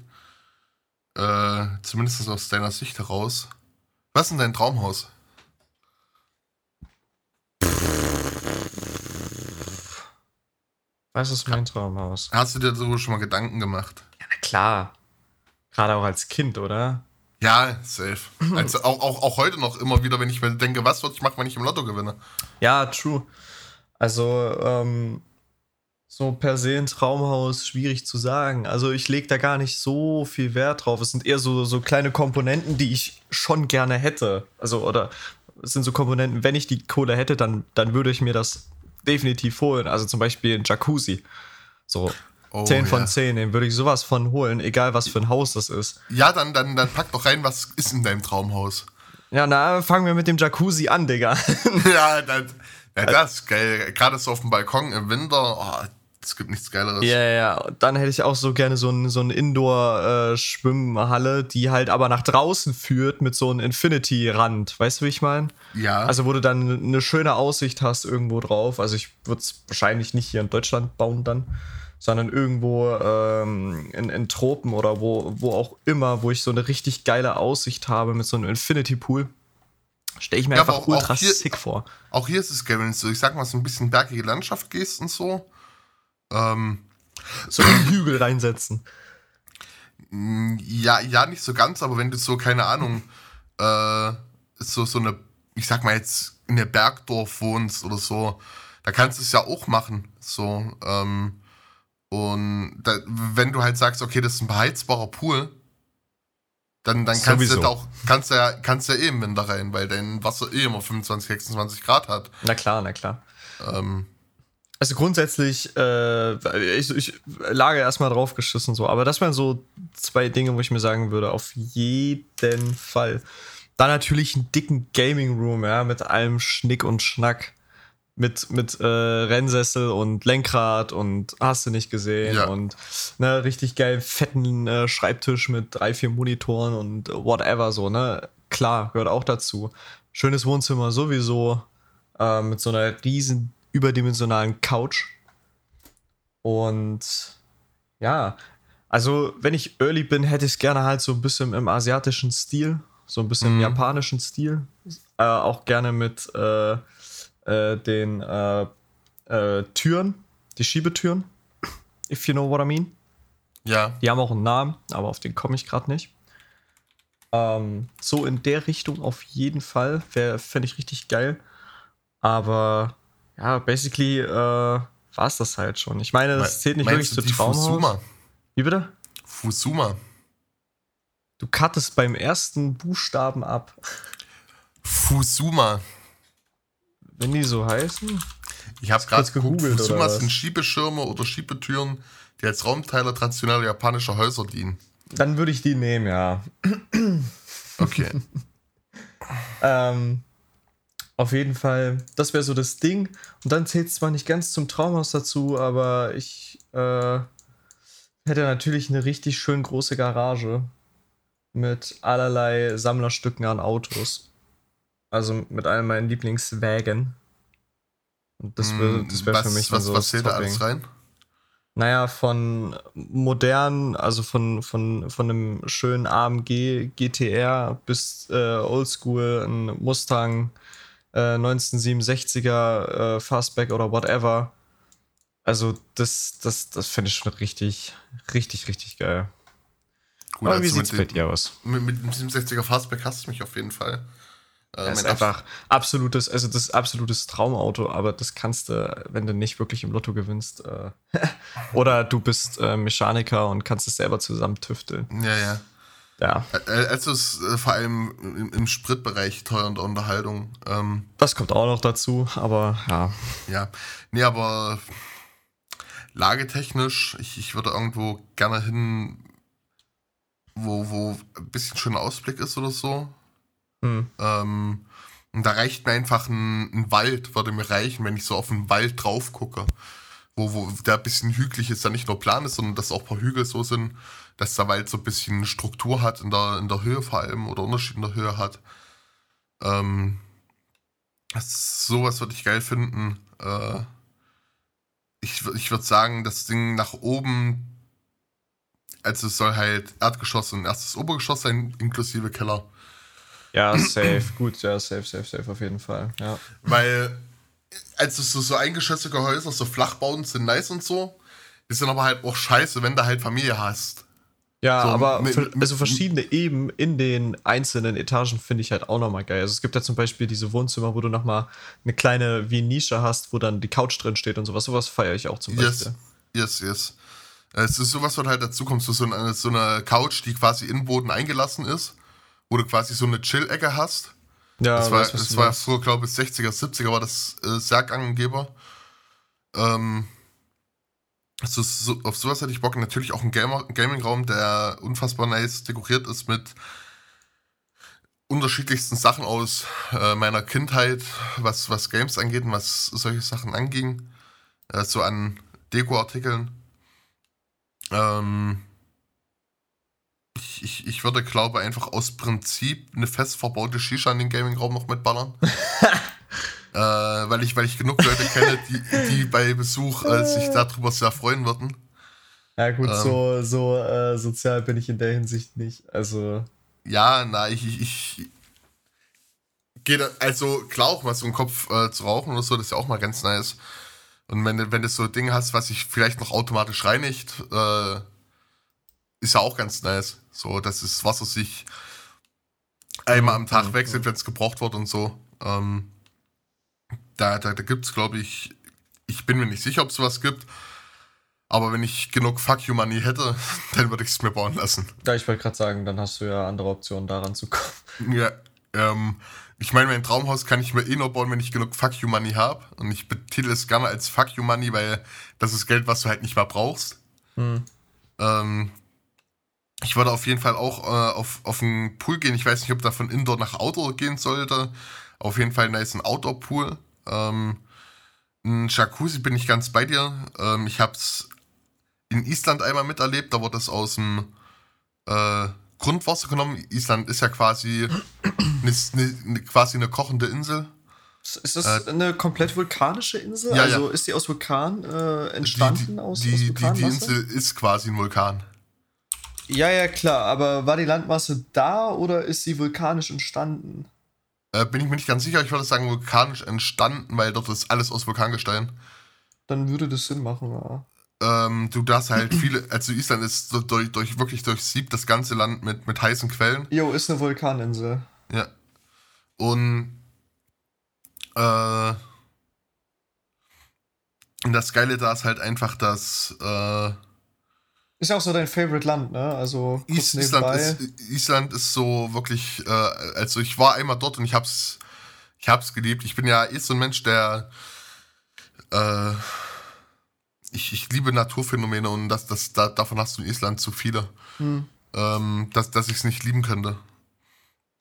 S1: Äh, zumindest aus deiner Sicht heraus. Was ist denn dein Traumhaus?
S2: Was ist mein Traumhaus?
S1: Hast du dir darüber schon mal Gedanken gemacht?
S2: Ja, na klar. Gerade auch als Kind, oder?
S1: Ja, safe. Also auch, auch, auch heute noch immer wieder, wenn ich mir denke, was würde ich machen, wenn ich im Lotto gewinne?
S2: Ja, true. Also, ähm, so per se ein Traumhaus, schwierig zu sagen. Also ich lege da gar nicht so viel Wert drauf. Es sind eher so, so kleine Komponenten, die ich schon gerne hätte. Also, oder es sind so Komponenten, wenn ich die Kohle hätte, dann, dann würde ich mir das definitiv holen. Also zum Beispiel ein Jacuzzi. So. Oh, 10 von ja. 10, den würde ich sowas von holen, egal was für ein Haus das ist.
S1: Ja, dann, dann, dann pack doch rein, was ist in deinem Traumhaus?
S2: Ja, na, fangen wir mit dem Jacuzzi an, Digga.
S1: ja, das, ja, das ist geil. Gerade so auf dem Balkon im Winter, oh, es gibt nichts Geileres.
S2: Ja, ja, dann hätte ich auch so gerne so eine so ein Indoor-Schwimmhalle, äh, die halt aber nach draußen führt mit so einem Infinity-Rand. Weißt du, wie ich meine?
S1: Ja.
S2: Also, wo du dann eine schöne Aussicht hast irgendwo drauf. Also, ich würde es wahrscheinlich nicht hier in Deutschland bauen dann, sondern irgendwo ähm, in, in Tropen oder wo, wo auch immer, wo ich so eine richtig geile Aussicht habe mit so einem Infinity-Pool. Stelle ich mir ja, einfach auch, ultra auch hier, sick vor.
S1: Auch hier ist es du so, ich sag mal, so ein bisschen bergige Landschaft gehst und so ähm,
S2: so einen Hügel reinsetzen.
S1: Mm, ja, ja, nicht so ganz, aber wenn du so, keine Ahnung, äh, so, so eine, ich sag mal jetzt, in der Bergdorf wohnst oder so, da kannst du es ja auch machen. So, ähm, und da, wenn du halt sagst, okay, das ist ein beheizbarer Pool, dann, dann kannst du auch, kannst ja, kannst ja eh im Winter rein, weil dein Wasser eh immer 25, 26 Grad hat.
S2: Na klar, na klar. Ähm, also grundsätzlich, äh, ich, ich lage erstmal drauf geschissen so, aber das wären so zwei Dinge, wo ich mir sagen würde, auf jeden Fall. Dann natürlich einen dicken Gaming Room, ja, mit allem Schnick und Schnack. Mit, mit äh, Rennsessel und Lenkrad und hast du nicht gesehen ja. und ne, richtig geil fetten äh, Schreibtisch mit drei, vier Monitoren und whatever so, ne? Klar, gehört auch dazu. Schönes Wohnzimmer sowieso, äh, mit so einer riesen überdimensionalen Couch. Und ja, also wenn ich early bin, hätte ich es gerne halt so ein bisschen im asiatischen Stil, so ein bisschen mhm. im japanischen Stil. Äh, auch gerne mit äh, den äh, äh, Türen, die Schiebetüren, if you know what I mean.
S1: Ja.
S2: Die haben auch einen Namen, aber auf den komme ich gerade nicht. Ähm, so in der Richtung auf jeden Fall. Fände ich richtig geil. Aber ja, basically äh, war es das halt schon. Ich meine, das zählt nicht wirklich zu Traumhaus. Fusuma? Wie bitte?
S1: Fusuma.
S2: Du cuttest beim ersten Buchstaben ab.
S1: Fusuma.
S2: Wenn die so heißen?
S1: Ich habe gerade gegoogelt. Fusuma sind Schiebeschirme oder Schiebetüren, die als Raumteiler traditioneller japanischer Häuser dienen.
S2: Dann würde ich die nehmen, ja.
S1: Okay.
S2: ähm, auf jeden Fall, das wäre so das Ding. Und dann zählt es zwar nicht ganz zum Traumhaus dazu, aber ich äh, hätte natürlich eine richtig schön große Garage mit allerlei Sammlerstücken an Autos. Also mit all meinen Lieblingswägen. Und das wäre das wär für mich
S1: was, so was zählt da alles rein?
S2: Naja, von modern, also von, von, von einem schönen AMG GTR bis äh, Oldschool, ein Mustang, 1967er äh, Fastback oder whatever. Also das, das, das finde ich schon richtig, richtig, richtig geil.
S1: Gut, Aber wie also sieht es bei dir aus? Mit, mit dem 67er Fastback hast du mich auf jeden Fall.
S2: Äh, das ist einfach absolutes, also das ist absolutes Traumauto, aber das kannst du, wenn du nicht wirklich im Lotto gewinnst. Äh, oder du bist äh, Mechaniker und kannst es selber zusammen tüfteln.
S1: Ja, ja.
S2: Ja.
S1: Also es ist äh, vor allem im, im Spritbereich teuer und Unterhaltung. Ähm,
S2: das kommt auch noch dazu, aber ja.
S1: Ja. Nee, aber lagetechnisch, ich, ich würde irgendwo gerne hin, wo, wo ein bisschen schöner Ausblick ist oder so. Hm. Ähm, und da reicht mir einfach ein, ein, Wald, würde mir reichen, wenn ich so auf einen Wald drauf gucke. Wo, wo der ein bisschen hügelig ist, da nicht nur plan ist, sondern dass auch ein paar Hügel so sind dass der Wald so ein bisschen Struktur hat, in der, in der Höhe vor allem, oder Unterschied in der Höhe hat. Ähm, das, sowas würde ich geil finden. Äh, ich ich würde sagen, das Ding nach oben, also es soll halt Erdgeschoss und erstes Obergeschoss sein, inklusive Keller.
S2: Ja, safe, gut, ja, safe, safe, safe, auf jeden Fall, ja.
S1: Weil, also so, so eingeschossige Häuser, so Flachbauten sind nice und so, ist dann aber halt auch scheiße, wenn du halt Familie hast.
S2: Ja, so, aber mit, also verschiedene Eben in den einzelnen Etagen finde ich halt auch nochmal geil. Also es gibt ja zum Beispiel diese Wohnzimmer, wo du nochmal eine kleine wie Nische hast, wo dann die Couch drin steht und sowas. Sowas feiere ich auch zum Beispiel.
S1: Yes, yes, yes. Es ist sowas, was halt dazu kommt, so, eine, so eine Couch, die quasi in den Boden eingelassen ist, wo du quasi so eine Chill-Ecke hast. Ja, das war, weiß, das war früher, glaube ich, 60er, 70er war das äh, sehr ganggeber. Ähm, also so, auf sowas hätte ich Bock. Natürlich auch ein Gaming-Raum, der unfassbar nice dekoriert ist mit unterschiedlichsten Sachen aus äh, meiner Kindheit, was, was Games angeht und was solche Sachen anging. Äh, so an Deko-Artikeln. Ähm, ich, ich, ich würde, glaube einfach aus Prinzip eine fest verbaute Shisha in den Gaming-Raum noch mitballern. äh, weil, ich, weil ich genug Leute kenne, die, die bei Besuch äh, sich darüber sehr freuen würden.
S2: Ja, gut, ähm, so, so äh, sozial bin ich in der Hinsicht nicht. Also.
S1: Ja, na, ich, ich, ich gehe also klar auch mal so einen Kopf äh, zu rauchen oder so, das ist ja auch mal ganz nice. Und wenn, wenn du so Dinge hast, was sich vielleicht noch automatisch reinigt, äh, ist ja auch ganz nice. So, dass das Wasser sich einmal am Tag wechselt, wenn es gebraucht wird und so. Ähm, da da, da gibt es, glaube ich, ich bin mir nicht sicher, ob es sowas gibt. Aber wenn ich genug Fuck You Money hätte, dann würde ich es mir bauen lassen.
S2: Ja, ich wollte gerade sagen, dann hast du ja andere Optionen, daran zu kommen.
S1: Ja, ähm, ich meine, mein Traumhaus kann ich mir eh nur bauen, wenn ich genug Fuck You Money habe. Und ich betitel es gerne als Fuck You Money, weil das ist Geld, was du halt nicht mehr brauchst. Hm. Ähm, ich würde auf jeden Fall auch äh, auf, auf einen Pool gehen. Ich weiß nicht, ob da von Indoor nach Outdoor gehen sollte. Auf jeden Fall nice ein Outdoor-Pool. Ähm, ein Jacuzzi bin ich ganz bei dir. Ähm, ich habe es in Island einmal miterlebt. Da wurde es aus dem äh, Grundwasser genommen. Island ist ja quasi eine, eine, quasi eine kochende Insel.
S2: Ist das äh, eine komplett vulkanische Insel? Ja, also ja. ist die aus Vulkan äh, entstanden?
S1: Die, die,
S2: aus,
S1: die, aus die, die Insel ist quasi ein Vulkan.
S2: Ja, ja, klar, aber war die Landmasse da oder ist sie vulkanisch entstanden?
S1: Äh, bin ich mir nicht ganz sicher, ich würde sagen vulkanisch entstanden, weil dort ist alles aus Vulkangestein.
S2: Dann würde das Sinn machen, ja.
S1: Ähm, du darfst halt viele, also Island ist durch, durch, wirklich durchsiebt das ganze Land mit, mit heißen Quellen.
S2: Jo, ist eine Vulkaninsel.
S1: Ja. Und äh, und das Geile da ist halt einfach, dass äh,
S2: ist ja auch so dein Favorite Land, ne? Also
S1: Island ist, Island ist so wirklich, äh, also ich war einmal dort und ich hab's, ich hab's geliebt. Ich bin ja eh so ein Mensch, der äh, ich, ich liebe Naturphänomene und das, das, da, davon hast du in Island zu viele. Hm. Ähm, dass, dass ich es nicht lieben könnte.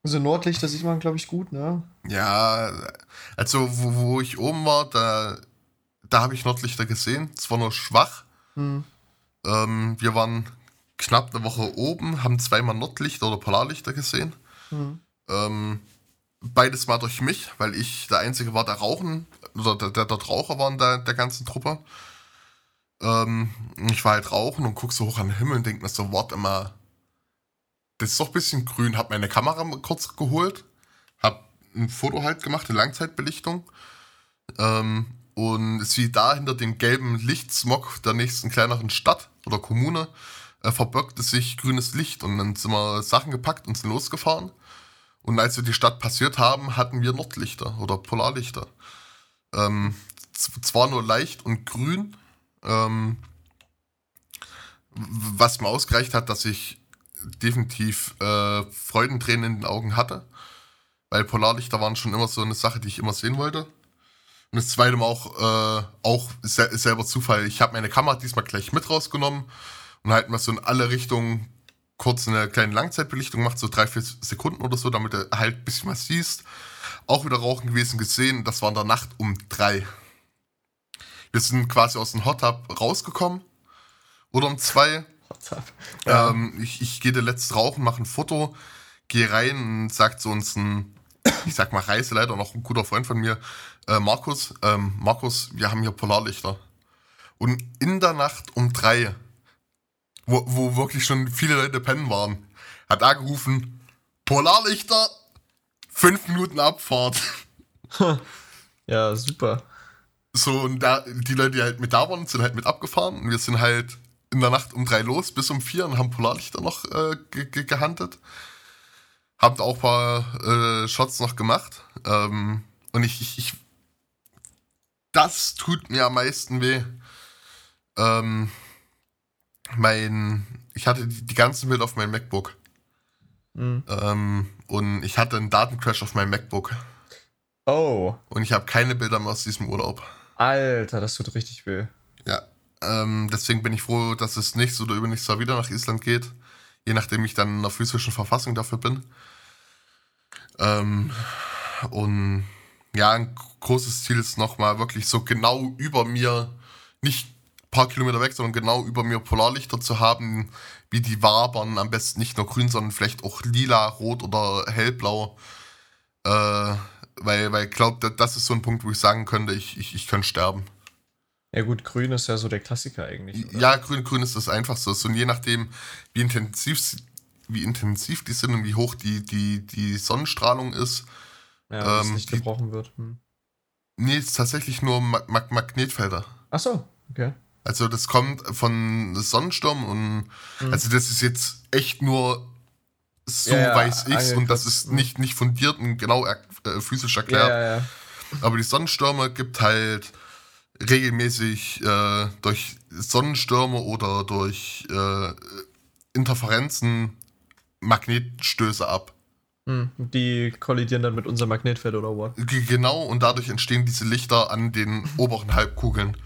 S2: Also Nordlichter sieht man, glaube ich, gut, ne?
S1: Ja, also wo, wo ich oben war, da, da habe ich Nordlichter gesehen. Zwar nur schwach. Hm. Ähm, wir waren knapp eine Woche oben, haben zweimal Nordlichter oder Polarlichter gesehen. Mhm. Ähm, beides mal durch mich, weil ich der Einzige war, der rauchen, oder der, der dort Raucher war in der, der ganzen Truppe. Ähm, ich war halt rauchen und guck so hoch an den Himmel und denk mir so, warte mal, das ist doch ein bisschen grün. Hab meine Kamera kurz geholt, hab ein Foto halt gemacht, eine Langzeitbelichtung. Ähm, und sie da hinter dem gelben Lichtsmog der nächsten kleineren Stadt oder Kommune äh, verbirgte sich grünes Licht und dann sind wir Sachen gepackt und sind losgefahren. Und als wir die Stadt passiert haben, hatten wir Nordlichter oder Polarlichter. Ähm, zwar nur leicht und grün, ähm, was mir ausgereicht hat, dass ich definitiv äh, Freudentränen in den Augen hatte. Weil Polarlichter waren schon immer so eine Sache, die ich immer sehen wollte. Und das zweite Mal auch, äh, auch selber Zufall. Ich habe meine Kamera diesmal gleich mit rausgenommen und halt mal so in alle Richtungen kurz eine kleine Langzeitbelichtung gemacht, so drei, vier Sekunden oder so, damit du halt ein bisschen was siehst. Auch wieder rauchen gewesen gesehen. Das war in der Nacht um drei. Wir sind quasi aus dem Hot Tub rausgekommen. Oder um zwei. Ja. Ähm, ich ich gehe letzt rauchen, mache ein Foto, gehe rein und sagt so uns ein, ich sag mal Reiseleiter, noch ein guter Freund von mir, äh, Markus, ähm, Markus, wir haben hier Polarlichter. Und in der Nacht um drei, wo, wo wirklich schon viele Leute pennen waren, hat er gerufen, Polarlichter, fünf Minuten Abfahrt.
S2: Ja, super.
S1: So, und da, die Leute, die halt mit da waren, sind halt mit abgefahren und wir sind halt in der Nacht um drei los bis um vier und haben Polarlichter noch äh, ge ge gehandelt. Haben auch ein paar äh, Shots noch gemacht. Ähm, und ich, ich, ich, das tut mir am meisten weh. Ähm, mein, ich hatte die, die ganzen Bilder auf meinem MacBook. Mhm. Ähm, und ich hatte einen Datencrash auf meinem MacBook.
S2: Oh.
S1: Und ich habe keine Bilder mehr aus diesem Urlaub.
S2: Alter, das tut richtig weh.
S1: Ja. Ähm, deswegen bin ich froh, dass es nächstes oder übernächstes Jahr wieder nach Island geht. Je nachdem ich dann in der physischen Verfassung dafür bin. Ähm, und ja, ein großes Ziel ist nochmal wirklich so genau über mir, nicht ein paar Kilometer weg, sondern genau über mir Polarlichter zu haben, wie die wabern. Am besten nicht nur grün, sondern vielleicht auch lila, rot oder hellblau. Äh, weil, weil ich glaube, das ist so ein Punkt, wo ich sagen könnte, ich, ich, ich könnte sterben.
S2: Ja gut, grün ist ja so der Klassiker eigentlich.
S1: Oder? Ja, grün, grün ist das einfachste. Und je nachdem, wie intensiv, wie intensiv die sind und wie hoch die, die, die Sonnenstrahlung ist.
S2: Ja, ähm, nicht gebrochen wird. Hm.
S1: Nee, es ist tatsächlich nur Mag Mag Magnetfelder.
S2: Ach so, okay.
S1: Also das kommt von Sonnensturm und hm. also das ist jetzt echt nur so ja, weiß ich's und das ist nicht, nicht fundiert und genau er, äh, physisch erklärt. Ja, ja, Aber die Sonnenstürme gibt halt regelmäßig äh, durch Sonnenstürme oder durch äh, Interferenzen Magnetstöße ab.
S2: Hm, die kollidieren dann mit unserem Magnetfeld oder was?
S1: Genau, und dadurch entstehen diese Lichter an den oberen Halbkugeln.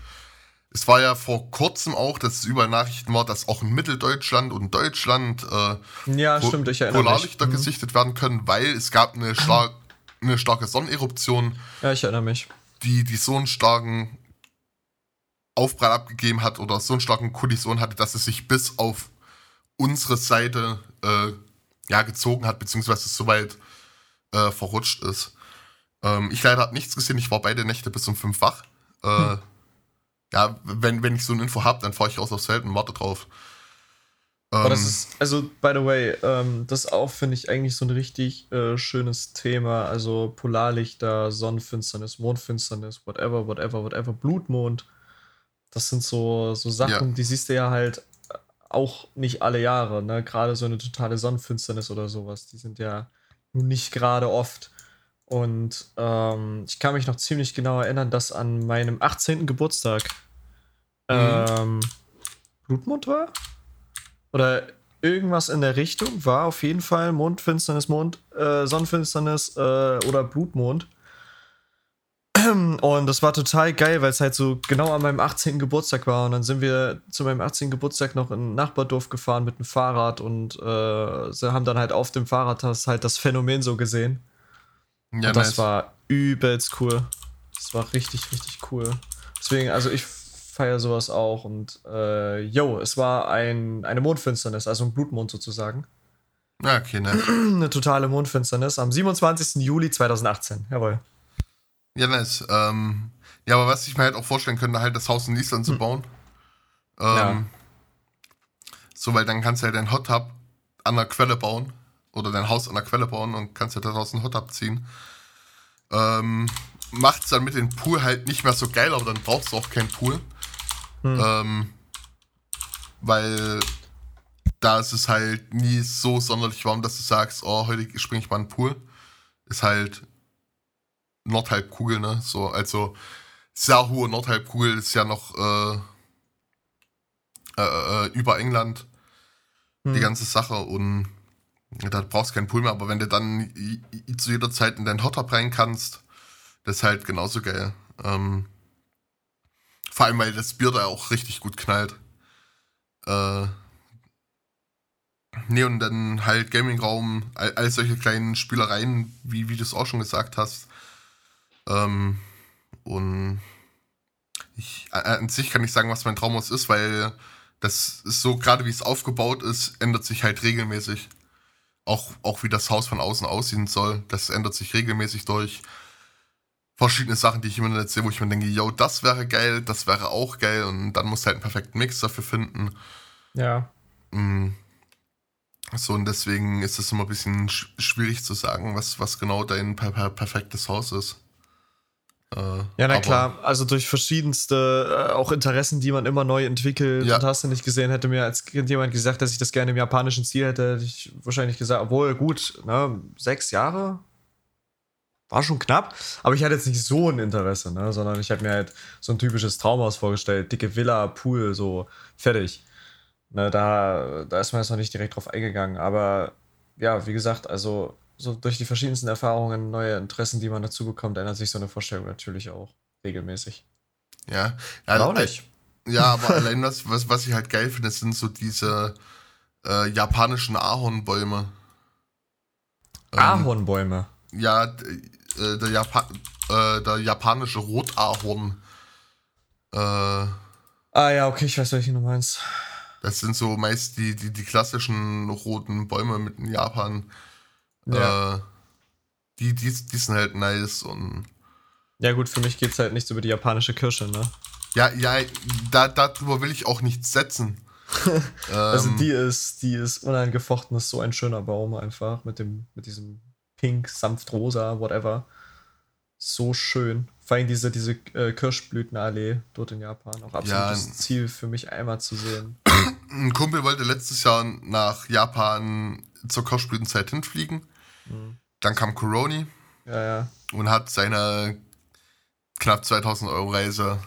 S1: Es war ja vor kurzem auch, dass es überall Nachrichten war, dass auch in Mitteldeutschland und Deutschland äh,
S2: ja, stimmt, ich
S1: Polarlichter mich. Gesichtet werden können, weil es gab eine, star eine starke Sonneneruption.
S2: Ja, ich erinnere mich.
S1: Die, die so einen starken Aufprall abgegeben hat oder so einen starken Kollision hatte, dass es sich bis auf unsere Seite äh, ja, gezogen hat, beziehungsweise so weit äh, verrutscht ist. Ähm, ich leider habe nichts gesehen, ich war beide Nächte bis um fünf wach. Äh, hm ja, wenn, wenn ich so eine Info habe, dann fahre ich raus aufs Feld und warte drauf.
S2: Aber das ähm, ist, also, by the way, ähm, das auch, finde ich, eigentlich so ein richtig äh, schönes Thema. Also Polarlichter, Sonnenfinsternis, Mondfinsternis, whatever, whatever, whatever, Blutmond. Das sind so, so Sachen, ja. die siehst du ja halt auch nicht alle Jahre, ne? Gerade so eine totale Sonnenfinsternis oder sowas. Die sind ja nun nicht gerade oft. Und ähm, ich kann mich noch ziemlich genau erinnern, dass an meinem 18. Geburtstag mhm. ähm, Blutmond war. Oder irgendwas in der Richtung war auf jeden Fall Mondfinsternis, Mond, äh, Sonnenfinsternis äh, oder Blutmond. Und das war total geil, weil es halt so genau an meinem 18. Geburtstag war. Und dann sind wir zu meinem 18. Geburtstag noch in ein Nachbardorf gefahren mit dem Fahrrad und äh, haben dann halt auf dem Fahrrad das, halt das Phänomen so gesehen. Ja, und das nice. war übelst cool. Das war richtig, richtig cool. Deswegen, also ich feiere sowas auch. Und äh, yo, es war ein, eine Mondfinsternis, also ein Blutmond sozusagen.
S1: Ja, okay, nice.
S2: eine totale Mondfinsternis am 27. Juli 2018. Jawohl.
S1: Ja, nice. Ähm, ja, aber was ich mir halt auch vorstellen könnte, halt das Haus in Island zu hm. bauen. Ähm, ja. So, weil dann kannst du halt dein Hot Tub an der Quelle bauen oder dein Haus an der Quelle bauen und kannst ja daraus einen Hot abziehen. Ähm, Macht es dann mit dem Pool halt nicht mehr so geil, aber dann brauchst du auch keinen Pool. Hm. Ähm, weil da ist es halt nie so sonderlich warm, dass du sagst, oh, heute springe ich mal in den Pool. Ist halt Nordhalbkugel, ne? So, also sehr hohe Nordhalbkugel ist ja noch äh, äh, äh über England hm. die ganze Sache und da brauchst du keinen Pool mehr, aber wenn du dann zu jeder Zeit in deinen Hot rein kannst, das ist halt genauso geil. Ähm, vor allem, weil das Bier da auch richtig gut knallt. Äh, nee, und dann halt Gaming-Raum, all, all, solche kleinen Spielereien, wie, wie du es auch schon gesagt hast. Ähm, und ich, an sich kann ich sagen, was mein Traumhaus ist, weil das ist so, gerade wie es aufgebaut ist, ändert sich halt regelmäßig auch, auch wie das Haus von außen aussehen soll, das ändert sich regelmäßig durch verschiedene Sachen, die ich im Internet sehe, wo ich mir denke, yo, das wäre geil, das wäre auch geil und dann musst du halt einen perfekten Mix dafür finden.
S2: Ja.
S1: Mm. So, und deswegen ist es immer ein bisschen schwierig zu sagen, was, was genau dein per per perfektes Haus ist.
S2: Äh, ja, na klar, also durch verschiedenste äh, auch Interessen, die man immer neu entwickelt ja. und hast du nicht gesehen, hätte mir als Kind jemand gesagt, dass ich das gerne im japanischen Stil hätte, hätte ich wahrscheinlich gesagt, obwohl gut, ne, sechs Jahre? War schon knapp, aber ich hatte jetzt nicht so ein Interesse, ne, sondern ich habe mir halt so ein typisches Traumhaus vorgestellt, dicke Villa, Pool, so fertig. Ne, da, da ist man jetzt noch nicht direkt drauf eingegangen, aber ja, wie gesagt, also so durch die verschiedensten Erfahrungen, neue Interessen, die man dazu bekommt, ändert sich so eine Vorstellung natürlich auch regelmäßig.
S1: Ja, ja nicht. Ja, aber allein was, was, was ich halt geil finde, sind so diese äh, japanischen Ahornbäume.
S2: Ähm, Ahornbäume?
S1: Ja, äh, der, Japa äh, der japanische Rotahorn. Äh, ah
S2: ja, okay, ich weiß, welchen du meinst.
S1: Das sind so meist die, die, die klassischen roten Bäume mit in Japan. Ja. Äh, die, die, die sind halt nice und.
S2: Ja, gut, für mich geht es halt nichts über die japanische Kirsche, ne?
S1: Ja, ja, da, darüber will ich auch nichts setzen.
S2: also ähm, die ist, die ist unangefochten, ist so ein schöner Baum einfach mit dem, mit diesem Pink, sanft rosa, whatever. So schön. Vor allem diese, diese äh, Kirschblütenallee dort in Japan. Auch absolutes ja, Ziel für mich einmal zu sehen.
S1: Ein Kumpel wollte letztes Jahr nach Japan zur Kirschblütenzeit hinfliegen. Mhm. Dann kam Coroni
S2: ja, ja.
S1: und hat seine knapp 2000 Euro Reise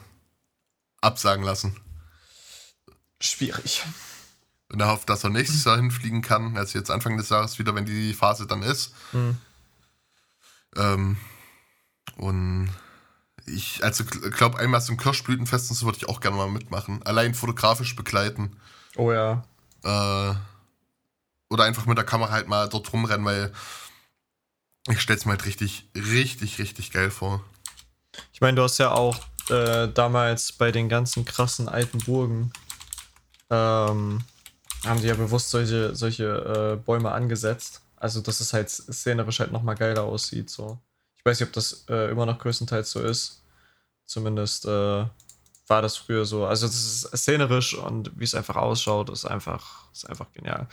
S1: absagen lassen.
S2: Schwierig.
S1: Und er hofft, dass er nächstes Jahr hinfliegen kann, also jetzt Anfang des Jahres wieder, wenn die Phase dann ist. Mhm. Ähm, und ich, also glaube, einmal zum Kirschblütenfest und so würde ich auch gerne mal mitmachen. Allein fotografisch begleiten.
S2: Oh ja.
S1: Äh, oder einfach mit der Kamera halt mal dort rumrennen, weil ich stelle es mir halt richtig, richtig, richtig geil vor.
S2: Ich meine, du hast ja auch äh, damals bei den ganzen krassen alten Burgen ähm, haben die ja bewusst solche, solche äh, Bäume angesetzt. Also, dass es halt szenerisch halt nochmal geiler aussieht. So. Ich weiß nicht, ob das äh, immer noch größtenteils so ist. Zumindest äh, war das früher so. Also, das ist szenerisch und wie es einfach ausschaut, ist einfach, ist einfach genial.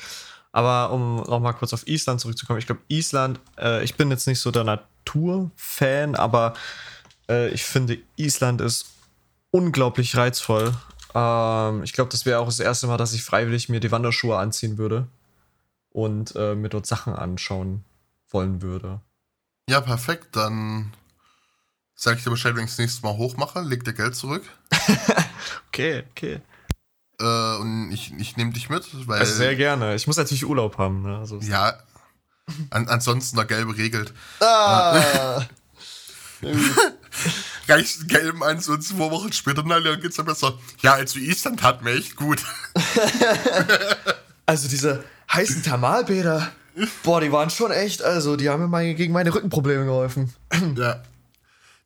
S2: Aber um nochmal kurz auf Island zurückzukommen, ich glaube, Island, äh, ich bin jetzt nicht so der Naturfan, aber äh, ich finde, Island ist unglaublich reizvoll. Ähm, ich glaube, das wäre auch das erste Mal, dass ich freiwillig mir die Wanderschuhe anziehen würde und äh, mir dort Sachen anschauen wollen würde.
S1: Ja, perfekt. Dann sage ich dir Bescheid, wenn ich das nächste Mal hochmache. Leg dir Geld zurück.
S2: okay, okay.
S1: Äh, und ich, ich nehme dich mit. Weil,
S2: also sehr gerne. Ich muss natürlich Urlaub haben. Ne? Also
S1: ja. An, ansonsten der Gelbe regelt.
S2: Ah.
S1: Reicht Gelben eins und zwei Wochen später, na, dann geht's ja besser. Ja, als wir Island hatten wir echt gut.
S2: also diese heißen Thermalbäder, boah, die waren schon echt, also die haben mir mal gegen meine Rückenprobleme geholfen.
S1: ja.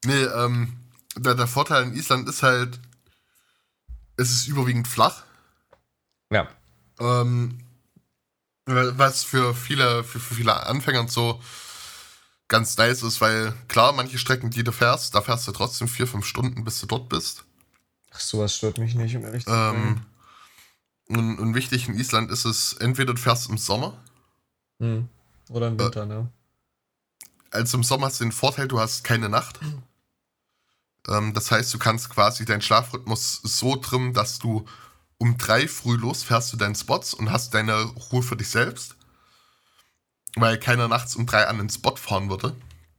S1: Nee, ähm, der, der Vorteil in Island ist halt, es ist überwiegend flach.
S2: Ja.
S1: Ähm, was für viele, für, für viele Anfänger und so ganz nice ist, weil klar, manche Strecken, die du fährst, da fährst du trotzdem vier, fünf Stunden, bis du dort bist.
S2: Ach, sowas stört mich nicht, um ehrlich
S1: zu sein. Ähm, und, und, wichtig in Island ist es, entweder du fährst im Sommer.
S2: Hm. Oder im Winter, äh, ne?
S1: Also im Sommer hast du den Vorteil, du hast keine Nacht. Ähm, das heißt, du kannst quasi deinen Schlafrhythmus so trimmen, dass du um drei früh losfährst zu deinen Spots und hast deine Ruhe für dich selbst. Weil keiner nachts um drei an den Spot fahren würde.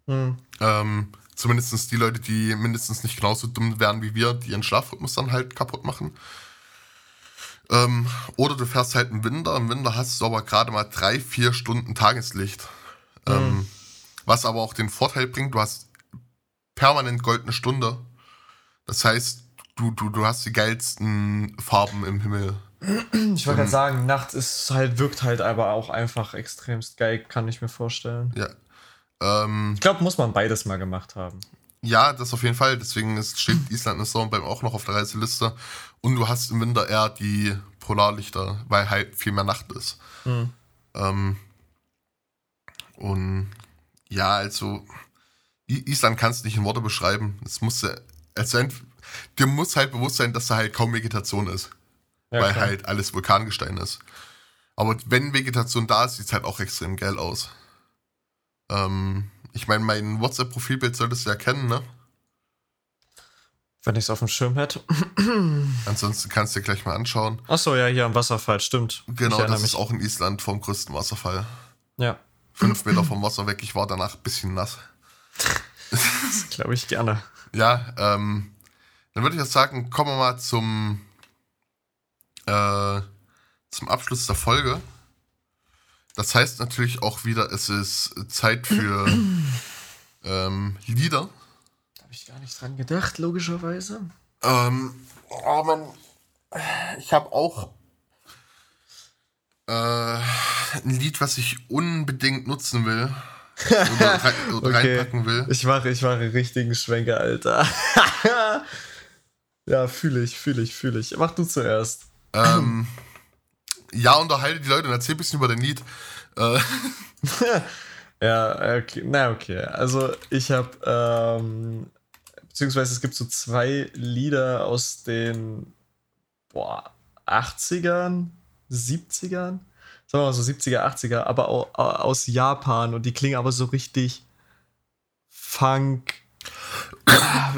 S1: Mhm. Ähm, zumindest die Leute, die mindestens nicht genauso dumm wären wie wir, die ihren Schlafrhythmus dann halt kaputt machen. Ähm, oder du fährst halt im Winter. Im Winter hast du aber gerade mal drei, vier Stunden Tageslicht. Mhm. Ähm, was aber auch den Vorteil bringt, du hast permanent goldene Stunde. Das heißt, du, du, du hast die geilsten Farben im Himmel.
S2: Ich wollte gerade sagen, nachts ist halt, wirkt halt aber auch einfach extremst geil, kann ich mir vorstellen.
S1: Ja. Ähm,
S2: ich glaube, muss man beides mal gemacht haben.
S1: Ja, das auf jeden Fall. Deswegen ist, steht Island ist beim auch noch auf der Reiseliste. Und du hast im Winter eher die Polarlichter, weil halt viel mehr Nacht ist. Mhm. Ähm, und ja, also Island kannst du nicht in Worte beschreiben. Es muss, also dir muss halt bewusst sein, dass da halt kaum Vegetation ist. Ja, weil klar. halt alles Vulkangestein ist. Aber wenn Vegetation da ist, sieht es halt auch extrem geil aus. Ähm, ich meine, mein WhatsApp-Profilbild solltest du ja kennen, ne?
S2: Wenn ich es auf dem Schirm hätte.
S1: Ansonsten kannst du dir gleich mal anschauen.
S2: Achso, ja, hier am Wasserfall, stimmt.
S1: Genau, das mich. ist auch in Island vom größten Wasserfall.
S2: Ja.
S1: Fünf Meter vom Wasser weg, ich war danach ein bisschen nass.
S2: Das glaube ich gerne.
S1: Ja, ähm, dann würde ich jetzt sagen, kommen wir mal zum, äh, zum Abschluss der Folge. Das heißt natürlich auch wieder, es ist Zeit für ähm, Lieder.
S2: Da habe ich gar nicht dran gedacht, logischerweise.
S1: Ähm, oh man, ich habe auch äh, ein Lied, was ich unbedingt nutzen will. Oder, rein, oder okay. reinpacken will.
S2: Ich mache ich mache richtigen Schwenker, Alter. ja, fühle ich, fühle ich, fühle ich. Mach du zuerst.
S1: Ähm, ja, unterhalte die Leute und erzähl ein bisschen über dein Lied. Äh.
S2: ja, okay. Na, okay. Also, ich habe, ähm, beziehungsweise es gibt so zwei Lieder aus den, boah, 80ern, 70ern, sagen wir mal so 70er, 80er, aber auch, aus Japan und die klingen aber so richtig Funk.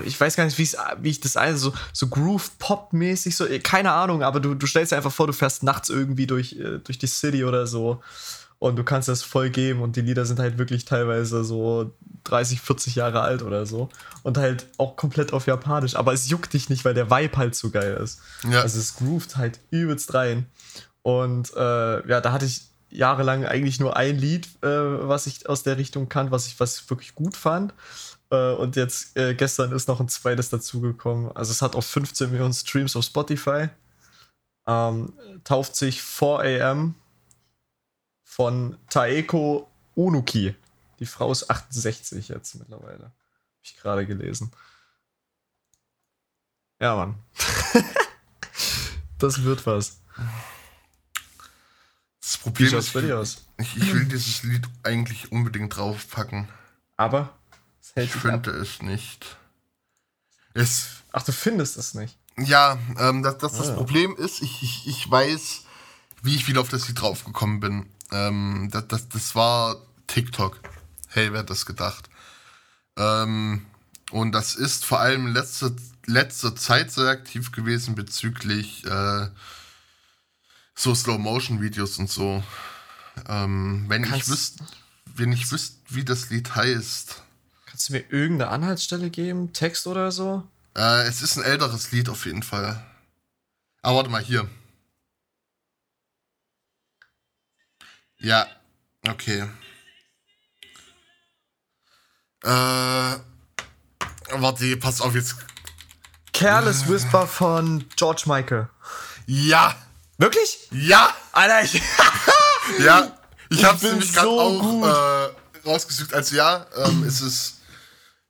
S2: Ich weiß gar nicht, wie ich das also so, so Groove-Pop-mäßig, so, keine Ahnung, aber du, du stellst dir einfach vor, du fährst nachts irgendwie durch, äh, durch die City oder so und du kannst das voll geben und die Lieder sind halt wirklich teilweise so 30, 40 Jahre alt oder so und halt auch komplett auf Japanisch, aber es juckt dich nicht, weil der Vibe halt so geil ist. Ja. Also es groovt halt übelst rein und äh, ja, da hatte ich jahrelang eigentlich nur ein Lied, äh, was ich aus der Richtung kann, was ich, was ich wirklich gut fand. Äh, und jetzt äh, gestern ist noch ein zweites dazugekommen. Also es hat auch 15 Millionen Streams auf Spotify. Ähm, tauft sich 4 AM von Taeko Unuki. Die Frau ist 68 jetzt mittlerweile. Hab ich gerade gelesen. Ja, Mann. das wird was.
S1: Das Problem ist, ich, ich, will dieses Lied eigentlich unbedingt draufpacken.
S2: Aber
S1: es hält ich finde ab. es nicht. Es,
S2: Ach, du findest es nicht?
S1: Ja, ähm, das, das, das ah. Problem ist, ich, ich, ich weiß, wie ich wieder auf das Lied draufgekommen bin. Ähm, das, das, das war TikTok. Hey, wer hat das gedacht? Ähm, und das ist vor allem letzte, letzte Zeit sehr aktiv gewesen bezüglich äh, so Slow-Motion-Videos und so. Ähm, wenn kannst, ich wüsste, wenn ich wüsste, wie das Lied heißt.
S2: Kannst du mir irgendeine Anhaltsstelle geben? Text oder so?
S1: Äh, es ist ein älteres Lied auf jeden Fall. Aber warte mal, hier. Ja, okay. Äh, warte, pass auf jetzt.
S2: Careless. Whisper von George Michael.
S1: Ja.
S2: Wirklich?
S1: Ja!
S2: Alter, ich.
S1: ja, ich, ich hab's nämlich gerade so auch äh, rausgesucht als ja. Ähm, es ist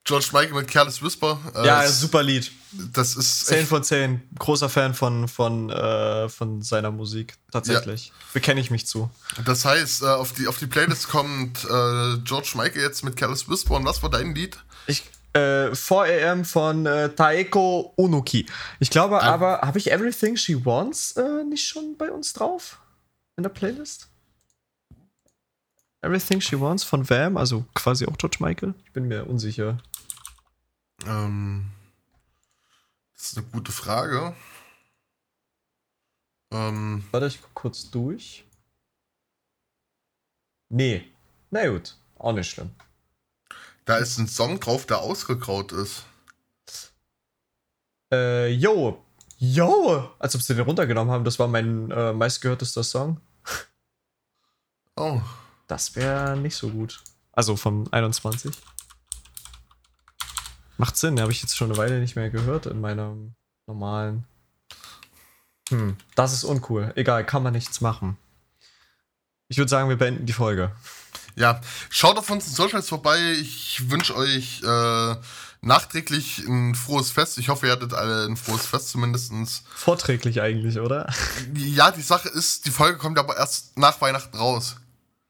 S1: George Michael mit Careless Whisper.
S2: Äh, ja, super Lied.
S1: Das ist.
S2: 10 von 10. Großer Fan von, von, äh, von seiner Musik. Tatsächlich. Ja. Bekenne ich mich zu.
S1: Das heißt, äh, auf, die, auf die Playlist kommt äh, George Michael jetzt mit Careless Whisper. Und was war dein Lied?
S2: Ich, äh, 4 AM von äh, Taeko Unuki. Ich glaube ah. aber, habe ich Everything She Wants äh, nicht schon bei uns drauf? In der Playlist? Everything She Wants von Vam, also quasi auch George Michael? Ich bin mir unsicher.
S1: Ähm, das ist eine gute Frage.
S2: Ähm, Warte, ich guck kurz durch. Nee. Na gut, auch nicht schlimm.
S1: Da ist ein Song drauf, der ausgegraut ist.
S2: Äh, yo. Yo! Als ob sie den runtergenommen haben, das war mein äh, meistgehörtester Song.
S1: Oh.
S2: Das wäre nicht so gut. Also vom 21. Macht Sinn, habe ich jetzt schon eine Weile nicht mehr gehört in meinem normalen. Hm, das ist uncool. Egal, kann man nichts machen. Ich würde sagen, wir beenden die Folge.
S1: Ja, schaut auf unseren Socials vorbei. Ich wünsche euch äh, nachträglich ein frohes Fest. Ich hoffe, ihr hattet alle ein frohes Fest zumindest.
S2: Vorträglich eigentlich, oder?
S1: Ja, die Sache ist, die Folge kommt aber erst nach Weihnachten raus.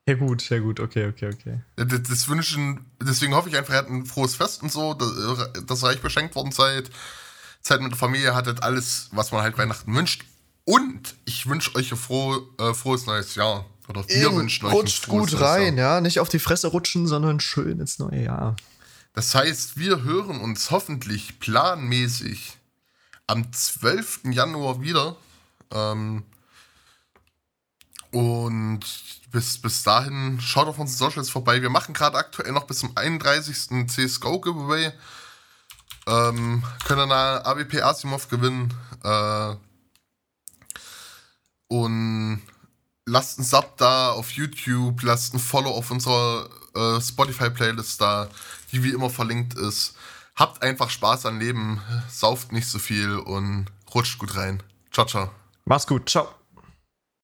S2: Ja gut, ja gut, okay, okay, okay.
S1: Das, das wünschen, deswegen hoffe ich einfach, ihr hattet ein frohes Fest und so, dass, dass reich beschenkt worden seid. Zeit mit der Familie hattet alles, was man halt Weihnachten wünscht. Und ich wünsche euch ein froh, äh, frohes neues Jahr. Oder wir
S2: wünschen euch Rutscht gut rein, ja. Nicht auf die Fresse rutschen, sondern schön ins neue Jahr.
S1: Das heißt, wir hören uns hoffentlich planmäßig am 12. Januar wieder. Ähm, und bis, bis dahin schaut auf unseren Socials vorbei. Wir machen gerade aktuell noch bis zum 31. CSGO Giveaway. Ähm, können eine AWP Asimov gewinnen. Äh, und lasst einen Sub da auf YouTube, lasst ein Follow auf unserer äh, Spotify-Playlist da, die wie immer verlinkt ist. Habt einfach Spaß am Leben, sauft nicht so viel und rutscht gut rein. Ciao, ciao.
S2: Mach's gut, ciao.